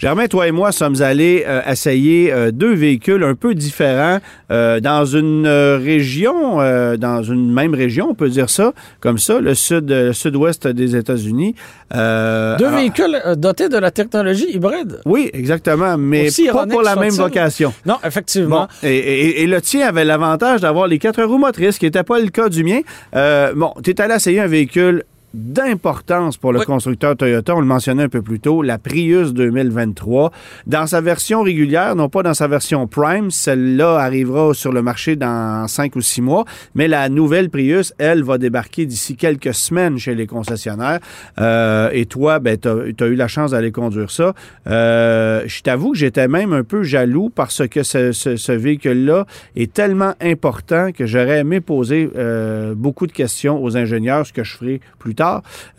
Germain, toi et moi sommes allés euh, essayer euh, deux véhicules un peu différents euh, dans une région, dans une même région, on peut dire ça, comme ça, le sud, le sud-ouest des États-Unis. deux véhicules dotés de la technologie hybride. Oui, exactement, mais pas pour la même vocation. Non, effectivement. et, et, le tien avait l'avantage d'avoir les quatre roues motrices, qui n'était pas le cas du mien. bon, tu es allé essayer un véhicule d'importance pour le constructeur Toyota. On le mentionnait un peu plus tôt, la Prius 2023. Dans sa version régulière, non pas dans sa version Prime, celle-là arrivera sur le marché dans cinq ou six mois, mais la nouvelle Prius, elle, va débarquer d'ici quelques semaines chez les concessionnaires. Euh, et toi, ben, tu as, eu la chance d'aller conduire ça. Euh, je t'avoue que j'étais même un peu jaloux parce que ce, ce, véhicule-là est tellement important que j'aurais aimé poser euh, beaucoup de questions aux ingénieurs, ce que je ferai plus tard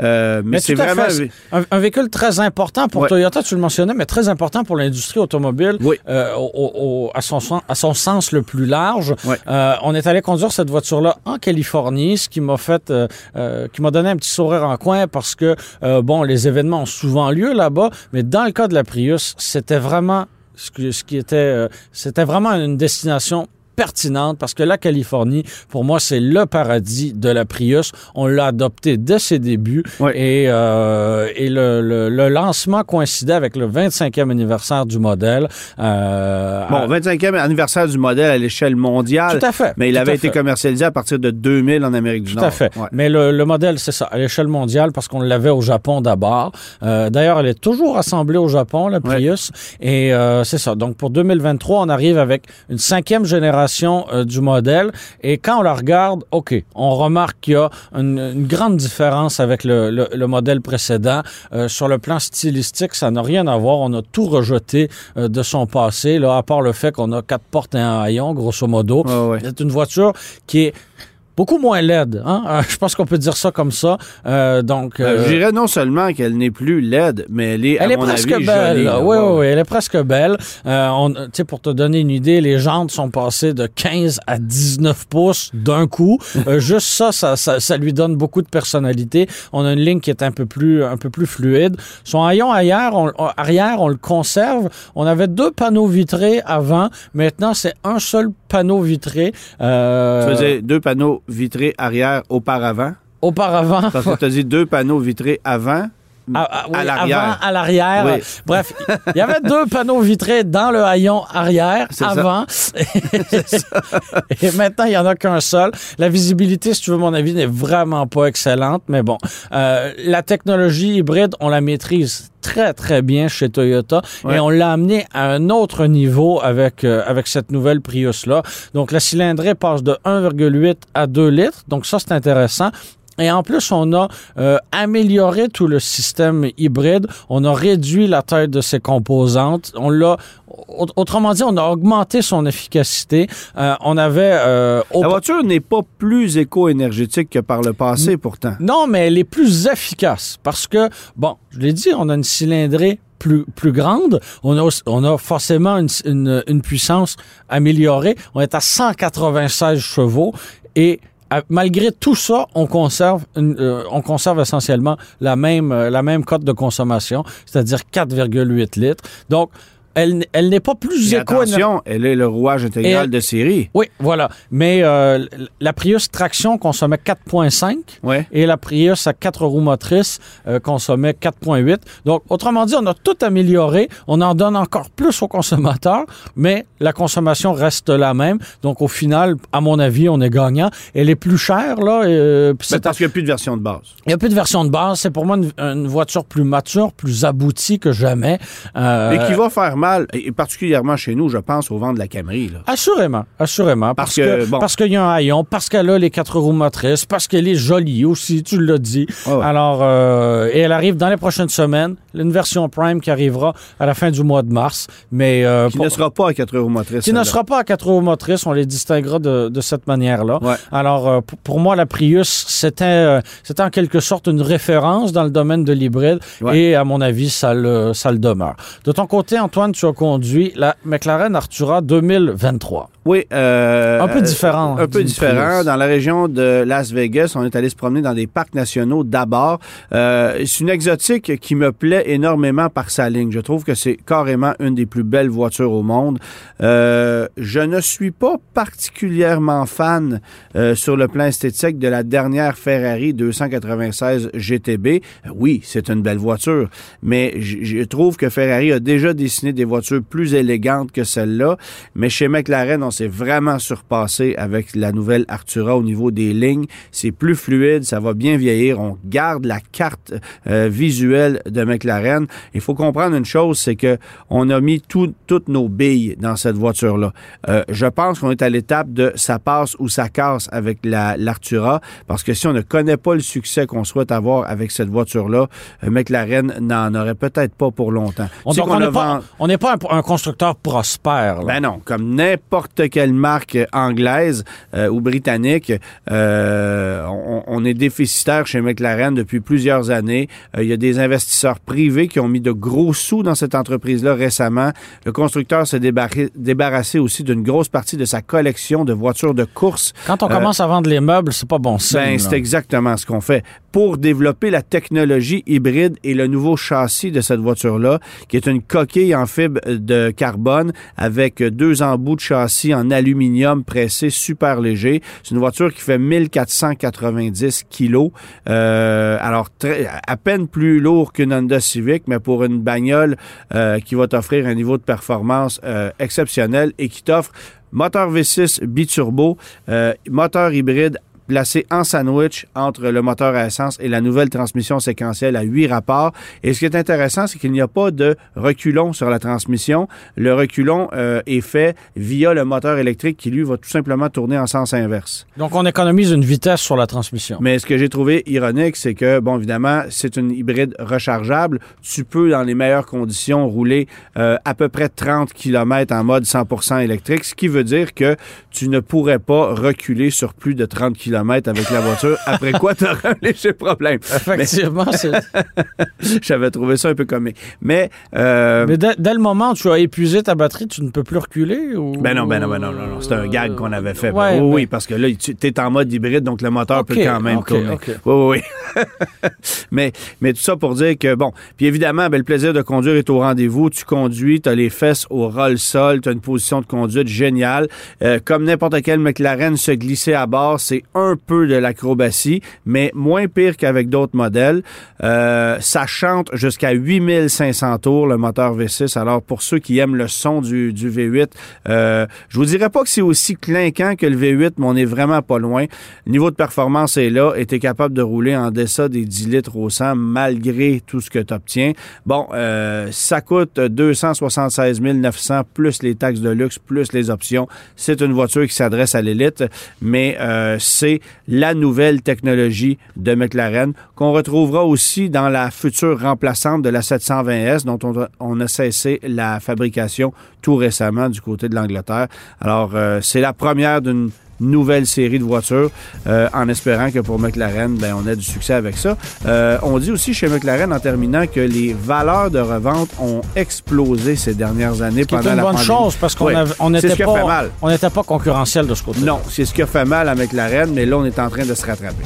euh, mais, c'est vraiment un, véhicule très important pour Toyota, tu le mentionnais, mais très important pour l'industrie automobile euh, à, son, à son sens le plus large. Euh, on est allé conduire cette voiture-là en Californie, ce qui m'a fait, qui m'a donné un petit sourire en coin parce que, bon, les événements ont souvent lieu là-bas, mais dans le cas de la Prius, c'était vraiment ce qui était, c'était vraiment une destination pertinente parce que la Californie, pour moi, c'est le paradis de la Prius. On l'a adopté dès ses débuts et, euh, et le, le, lancement coïncidait avec le 25e anniversaire du modèle. Euh, bon, 25e anniversaire du modèle à l'échelle mondiale. Tout à fait. Mais il avait été commercialisé à partir de 2000 en Amérique du Nord. Tout à fait. Mais le, le modèle, c'est ça, à l'échelle mondiale parce qu'on l'avait au Japon d'abord. Euh, D'ailleurs, elle est toujours assemblée au Japon, la Prius. Et c'est ça. Donc, pour 2023, on arrive avec une cinquième génération euh, du modèle. Et quand on la regarde, OK, on remarque qu'il y a une, grande différence avec le, modèle précédent. Euh, sur le plan stylistique, ça n'a rien à voir. On a tout rejeté euh, de son passé, là, à part le fait qu'on a quatre portes et un haillon, grosso modo. C'est une voiture qui est beaucoup moins laide. Hein? Euh, je pense qu'on peut dire ça comme ça. Euh, donc, euh, je dirais non seulement qu'elle n'est plus laide, mais elle est, elle est presque belle. oui, oui, oui, elle est presque belle. On, pour te donner une idée, les jantes sont passées de 15 à 19 pouces d'un coup. juste ça ça, ça, lui donne beaucoup de personnalité. On a une ligne qui est un peu plus, un peu plus fluide. Son haillon arrière, on, arrière, on le conserve. On avait deux panneaux vitrés avant. Maintenant, c'est un seul panneau vitré. Euh... Tu faisais deux panneaux vitrés arrière auparavant? Auparavant. Parce que tu as dit deux panneaux vitrés avant. Ah, ah, à, l'arrière. à l'arrière. Bref, il y avait deux panneaux vitrés dans le haillon arrière avant. Et maintenant, il n'y en a qu'un seul. La visibilité, si tu veux mon avis, n'est vraiment pas excellente. Mais bon, euh, la technologie hybride, on la maîtrise très, très bien chez Toyota. Et on l'a amené à un autre niveau avec, euh, avec cette nouvelle Prius-là. Donc, la cylindrée passe de 1,8 à 2 litres. Donc, ça, c'est intéressant. Et en plus, on a euh, amélioré tout le système hybride. On a réduit la taille de ses composantes. On l'a, autrement dit, on a augmenté son efficacité. Euh, on avait. Euh, la voiture n'est pas plus éco-énergétique que par le passé, pourtant. Non, mais elle est plus efficace parce que, bon, je l'ai dit, on a une cylindrée plus, plus grande. On a, on a forcément une, une, une puissance améliorée. On est à 196 chevaux et malgré tout ça, on conserve, euh, on conserve essentiellement la même, euh, la même cote de consommation, c'est-à-dire 4,8 litres. Donc, elle, elle n'est pas plus éco Attention, elle est le rouage intégral de série. Oui, voilà. Mais euh, la Prius traction consommait 4,5 ouais. et la Prius à quatre roues motrices euh, consommait 4,8. Donc, autrement dit, on a tout amélioré. On en donne encore plus aux consommateurs, mais la consommation reste la même. Donc, au final, à mon avis, on est gagnant. Elle est plus chère, là. Euh, c'est parce qu'il n'y a plus de version de base. Il n'y a plus de version de base. C'est pour moi une, une, voiture plus mature, plus aboutie que jamais. Euh, et qui va faire normal, et particulièrement chez nous, je pense au vent de la Camry. Là. Assurément, assurément. Parce, que, parce qu'il y a un haillon, parce qu'elle a les quatre roues motrices, parce qu'elle est jolie aussi, tu l'as dit. Alors, euh, et elle arrive dans les prochaines semaines, une version Prime qui arrivera à la fin du mois de mars. Mais, euh, qui ne sera pas à quatre roues motrices. Qui ne sera pas à quatre roues motrices, on les distinguera de, de cette manière-là. Alors, euh, pour moi, la Prius, c'était c'était en quelque sorte une référence dans le domaine de l'hybride et, à mon avis, ça le, ça le demeure. De ton côté, Antoine, tu as conduit la McLaren Artura 2023. Oui. Euh, un peu différent. Un peu différent. Dans la région de Las Vegas, on est allé se promener dans des parcs nationaux d'abord. Euh, c'est une exotique qui me plaît énormément par sa ligne. Je trouve que c'est carrément une des plus belles voitures au monde. Euh, je ne suis pas particulièrement fan euh, sur le plan esthétique de la dernière Ferrari 296 GTB. Oui, c'est une belle voiture, mais je trouve que Ferrari a déjà dessiné des voitures plus élégantes que celle-là. Mais chez McLaren, on s'est vraiment surpassé avec la nouvelle Artura au niveau des lignes. C'est plus fluide, ça va bien vieillir. On garde la carte euh, visuelle de McLaren. Il faut comprendre une chose, c'est que on a mis toutes nos billes dans cette voiture-là. Euh, je pense qu'on est à l'étape de ça passe ou ça casse avec la l'Artura, parce que si on ne connaît pas le succès qu'on souhaite avoir avec cette voiture-là, euh, McLaren n'en aurait peut-être pas pour longtemps. On n'est pas, un, constructeur prospère. Ben non, comme n'importe quelle marque anglaise euh, ou britannique, euh, on, est déficitaire chez McLaren depuis plusieurs années. Euh, il y a des investisseurs privés qui ont mis de gros sous dans cette entreprise-là récemment. Le constructeur s'est débarrassé aussi d'une grosse partie de sa collection de voitures de course. Quand on commence à vendre les meubles, c'est pas bon signe. Ben, c'est exactement ce qu'on fait. Pour développer la technologie hybride et le nouveau châssis de cette voiture-là, qui est une coquille en fibre de carbone avec deux embouts de châssis en aluminium pressé super léger. C'est une voiture qui fait 1490 kilos. Euh, alors, à peine plus lourd qu'une Honda Civic, mais pour une bagnole euh, qui va t'offrir un niveau de performance euh, exceptionnel et qui t'offre moteur V6 biturbo, moteur hybride placé en sandwich entre le moteur à essence et la nouvelle transmission séquentielle à huit rapports. Et ce qui est intéressant, c'est qu'il n'y a pas de reculon sur la transmission. Le reculon euh, est fait via le moteur électrique qui, lui, va tout simplement tourner en sens inverse. Donc, on économise une vitesse sur la transmission. Mais ce que j'ai trouvé ironique, c'est que, bon, évidemment, c'est une hybride rechargeable. Tu peux, dans les meilleures conditions, rouler euh, à peu près 30 km en mode 100% électrique, ce qui veut dire que tu ne pourrais pas reculer sur plus de 30 km avec la voiture, après quoi tu auras un léger problème. Effectivement, J'avais trouvé ça un peu comique. Mais, euh... Mais dès, le moment où tu as épuisé ta batterie, tu ne peux plus reculer? Ou... Ben non, ben non, ben non, non, non. C'est un gag qu'on avait fait. oui, oui, parce que là, tu es en mode hybride, donc le moteur peut quand même tourner. Oui, oui, mais, mais tout ça pour dire que, bon, puis évidemment, ben, le plaisir de conduire est au rendez-vous. Tu conduis, tu as les fesses au roll-sol, tu as une position de conduite géniale. Euh, comme n'importe quel McLaren, se glisser à bord, c'est un un peu de l'acrobatie, mais moins pire qu'avec d'autres modèles. Euh, ça chante jusqu'à 8500 tours, le moteur V6. Alors, pour ceux qui aiment le son du, V8, euh, je vous dirais pas que c'est aussi clinquant que le V8, mais on est vraiment pas loin. Niveau de performance est là et tu es capable de rouler en deçà des 10 litres au 100 malgré tout ce que tu obtiens. Bon, euh, ça coûte 276 900 plus les taxes de luxe, plus les options. C'est une voiture qui s'adresse à l'élite, mais euh, c'est la nouvelle technologie de McLaren qu'on retrouvera aussi dans la future remplaçante de la 720S dont on, a cessé la fabrication tout récemment du côté de l'Angleterre. Alors, euh, c'est la première d'une nouvelle série de voitures euh, en espérant que pour McLaren, ben, on ait du succès avec ça. Euh, on dit aussi chez McLaren en terminant que les valeurs de revente ont explosé ces dernières années pendant la pandémie. C'est une bonne chose parce qu'on n'était pas, on pas concurrentiel de ce côté. Non, c'est ce qui a fait mal à McLaren, mais là, on est en train de se rattraper.